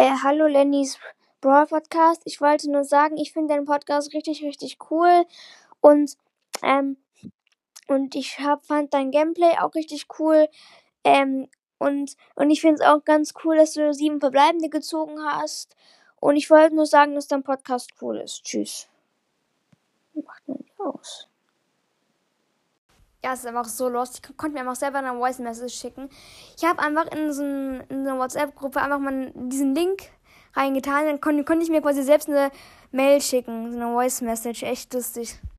Äh, hallo Lennys Brawl Podcast. Ich wollte nur sagen, ich finde den Podcast richtig, richtig cool. Und, ähm, und ich hab, fand dein Gameplay auch richtig cool. Ähm, und, und ich finde es auch ganz cool, dass du sieben Verbleibende gezogen hast. Und ich wollte nur sagen, dass dein Podcast cool ist. Tschüss. Macht man die aus? Ja, es ist einfach so lost. Ich konnte mir einfach selber eine Voice Message schicken. Ich habe einfach in so, ein, in so eine WhatsApp-Gruppe einfach mal diesen Link reingetan. Dann konnte, konnte ich mir quasi selbst eine Mail schicken, so eine Voice Message. Echt lustig.